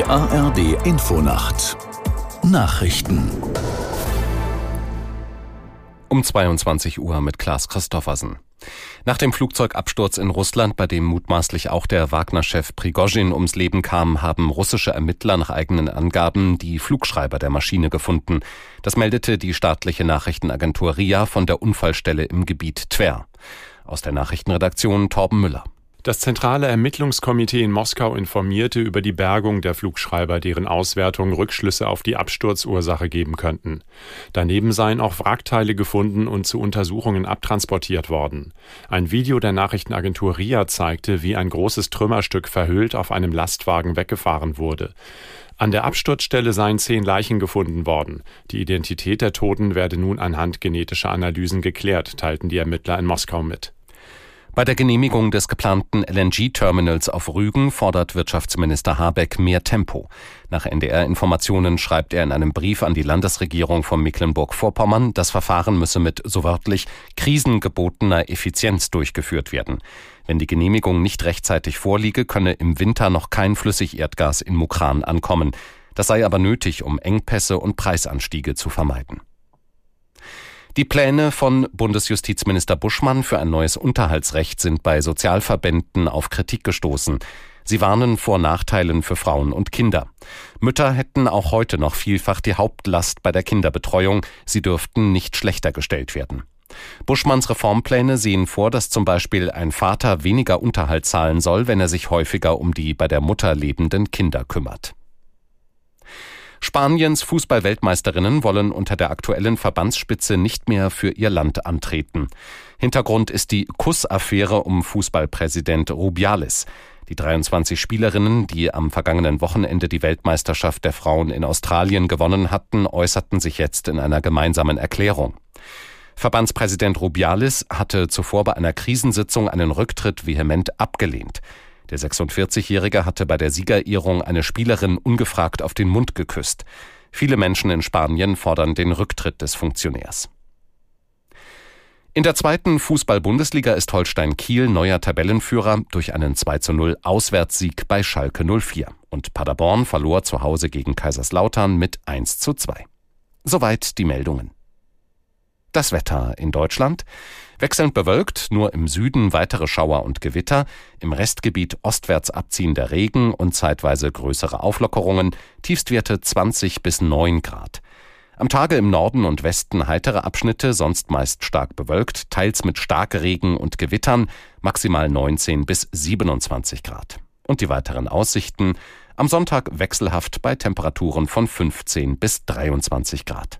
Die ARD Infonacht Nachrichten um 22 Uhr mit Klaas Christoffersen. Nach dem Flugzeugabsturz in Russland, bei dem mutmaßlich auch der Wagner-Chef Prigozhin ums Leben kam, haben russische Ermittler nach eigenen Angaben die Flugschreiber der Maschine gefunden. Das meldete die staatliche Nachrichtenagentur RIA von der Unfallstelle im Gebiet Tver. Aus der Nachrichtenredaktion Torben Müller. Das zentrale Ermittlungskomitee in Moskau informierte über die Bergung der Flugschreiber, deren Auswertung Rückschlüsse auf die Absturzursache geben könnten. Daneben seien auch Wrackteile gefunden und zu Untersuchungen abtransportiert worden. Ein Video der Nachrichtenagentur RIA zeigte, wie ein großes Trümmerstück verhüllt auf einem Lastwagen weggefahren wurde. An der Absturzstelle seien zehn Leichen gefunden worden. Die Identität der Toten werde nun anhand genetischer Analysen geklärt, teilten die Ermittler in Moskau mit. Bei der Genehmigung des geplanten LNG-Terminals auf Rügen fordert Wirtschaftsminister Habeck mehr Tempo. Nach NDR-Informationen schreibt er in einem Brief an die Landesregierung von Mecklenburg-Vorpommern, das Verfahren müsse mit, so wörtlich, krisengebotener Effizienz durchgeführt werden. Wenn die Genehmigung nicht rechtzeitig vorliege, könne im Winter noch kein Flüssigerdgas in Mukran ankommen. Das sei aber nötig, um Engpässe und Preisanstiege zu vermeiden. Die Pläne von Bundesjustizminister Buschmann für ein neues Unterhaltsrecht sind bei Sozialverbänden auf Kritik gestoßen. Sie warnen vor Nachteilen für Frauen und Kinder. Mütter hätten auch heute noch vielfach die Hauptlast bei der Kinderbetreuung. Sie dürften nicht schlechter gestellt werden. Buschmanns Reformpläne sehen vor, dass zum Beispiel ein Vater weniger Unterhalt zahlen soll, wenn er sich häufiger um die bei der Mutter lebenden Kinder kümmert. Spaniens Fußballweltmeisterinnen wollen unter der aktuellen Verbandsspitze nicht mehr für ihr Land antreten. Hintergrund ist die Kussaffäre um Fußballpräsident Rubiales. Die 23 Spielerinnen, die am vergangenen Wochenende die Weltmeisterschaft der Frauen in Australien gewonnen hatten, äußerten sich jetzt in einer gemeinsamen Erklärung. Verbandspräsident Rubiales hatte zuvor bei einer Krisensitzung einen Rücktritt vehement abgelehnt. Der 46-Jährige hatte bei der Siegerehrung eine Spielerin ungefragt auf den Mund geküsst. Viele Menschen in Spanien fordern den Rücktritt des Funktionärs. In der zweiten Fußball-Bundesliga ist Holstein Kiel neuer Tabellenführer durch einen 2 zu 0 Auswärtssieg bei Schalke 04. Und Paderborn verlor zu Hause gegen Kaiserslautern mit 1 zu 2. Soweit die Meldungen. Das Wetter in Deutschland. Wechselnd bewölkt, nur im Süden weitere Schauer und Gewitter, im Restgebiet ostwärts abziehender Regen und zeitweise größere Auflockerungen, Tiefstwerte 20 bis 9 Grad. Am Tage im Norden und Westen heitere Abschnitte, sonst meist stark bewölkt, teils mit Starkregen und Gewittern, maximal 19 bis 27 Grad. Und die weiteren Aussichten am Sonntag wechselhaft bei Temperaturen von 15 bis 23 Grad.